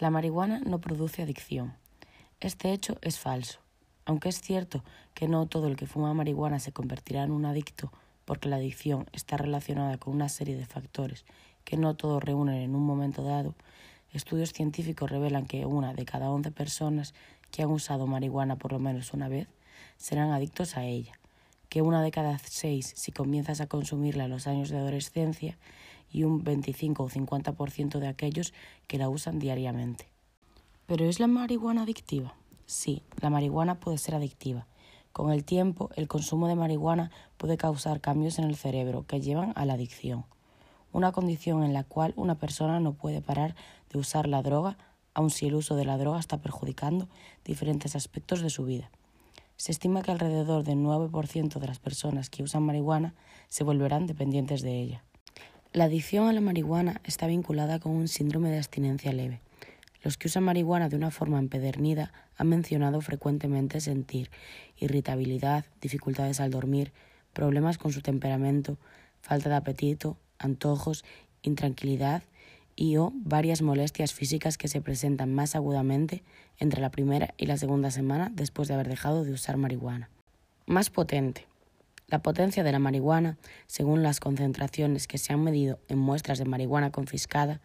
La marihuana no produce adicción. Este hecho es falso. Aunque es cierto que no todo el que fuma marihuana se convertirá en un adicto, porque la adicción está relacionada con una serie de factores que no todos reúnen en un momento dado, estudios científicos revelan que una de cada once personas que han usado marihuana por lo menos una vez serán adictos a ella, que una de cada seis si comienzas a consumirla en los años de adolescencia y un 25 o 50% de aquellos que la usan diariamente. ¿Pero es la marihuana adictiva? Sí, la marihuana puede ser adictiva. Con el tiempo, el consumo de marihuana puede causar cambios en el cerebro que llevan a la adicción, una condición en la cual una persona no puede parar de usar la droga, aun si el uso de la droga está perjudicando diferentes aspectos de su vida. Se estima que alrededor del 9% de las personas que usan marihuana se volverán dependientes de ella. La adicción a la marihuana está vinculada con un síndrome de abstinencia leve. Los que usan marihuana de una forma empedernida han mencionado frecuentemente sentir irritabilidad, dificultades al dormir, problemas con su temperamento, falta de apetito, antojos, intranquilidad y o varias molestias físicas que se presentan más agudamente entre la primera y la segunda semana después de haber dejado de usar marihuana. Más potente. La potencia de la marihuana, según las concentraciones que se han medido en muestras de marihuana confiscada,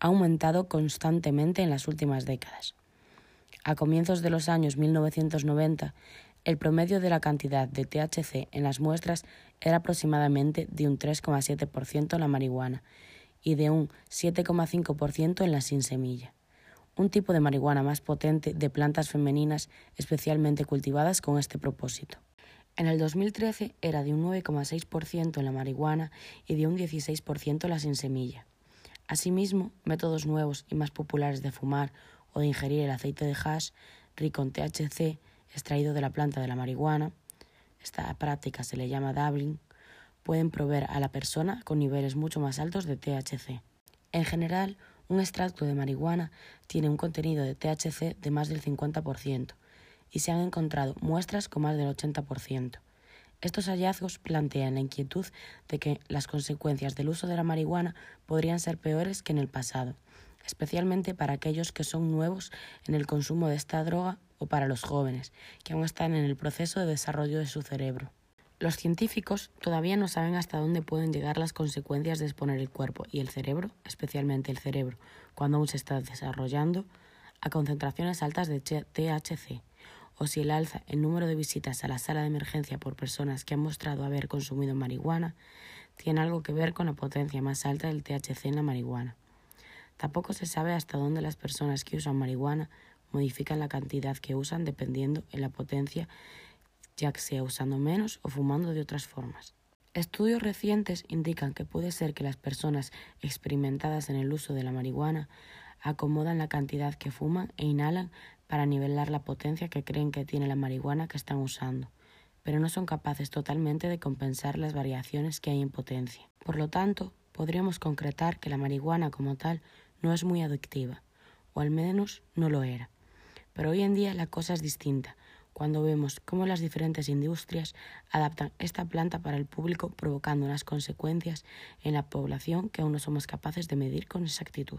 ha aumentado constantemente en las últimas décadas. A comienzos de los años 1990, el promedio de la cantidad de THC en las muestras era aproximadamente de un 3,7% en la marihuana y de un 7,5% en la sin semilla, un tipo de marihuana más potente de plantas femeninas especialmente cultivadas con este propósito. En el 2013 era de un 9,6% en la marihuana y de un 16% en la sin semilla. Asimismo, métodos nuevos y más populares de fumar o de ingerir el aceite de hash rico en THC extraído de la planta de la marihuana, esta práctica se le llama dabbling, pueden proveer a la persona con niveles mucho más altos de THC. En general, un extracto de marihuana tiene un contenido de THC de más del 50% y se han encontrado muestras con más del 80%. Estos hallazgos plantean la inquietud de que las consecuencias del uso de la marihuana podrían ser peores que en el pasado, especialmente para aquellos que son nuevos en el consumo de esta droga o para los jóvenes, que aún están en el proceso de desarrollo de su cerebro. Los científicos todavía no saben hasta dónde pueden llegar las consecuencias de exponer el cuerpo y el cerebro, especialmente el cerebro, cuando aún se está desarrollando, a concentraciones altas de THC, o si el alza en número de visitas a la sala de emergencia por personas que han mostrado haber consumido marihuana tiene algo que ver con la potencia más alta del THC en la marihuana. Tampoco se sabe hasta dónde las personas que usan marihuana modifican la cantidad que usan dependiendo en la potencia ya que sea usando menos o fumando de otras formas. Estudios recientes indican que puede ser que las personas experimentadas en el uso de la marihuana acomodan la cantidad que fuman e inhalan para nivelar la potencia que creen que tiene la marihuana que están usando, pero no son capaces totalmente de compensar las variaciones que hay en potencia. Por lo tanto, podríamos concretar que la marihuana como tal no es muy adictiva, o al menos no lo era. Pero hoy en día la cosa es distinta, cuando vemos cómo las diferentes industrias adaptan esta planta para el público provocando unas consecuencias en la población que aún no somos capaces de medir con exactitud.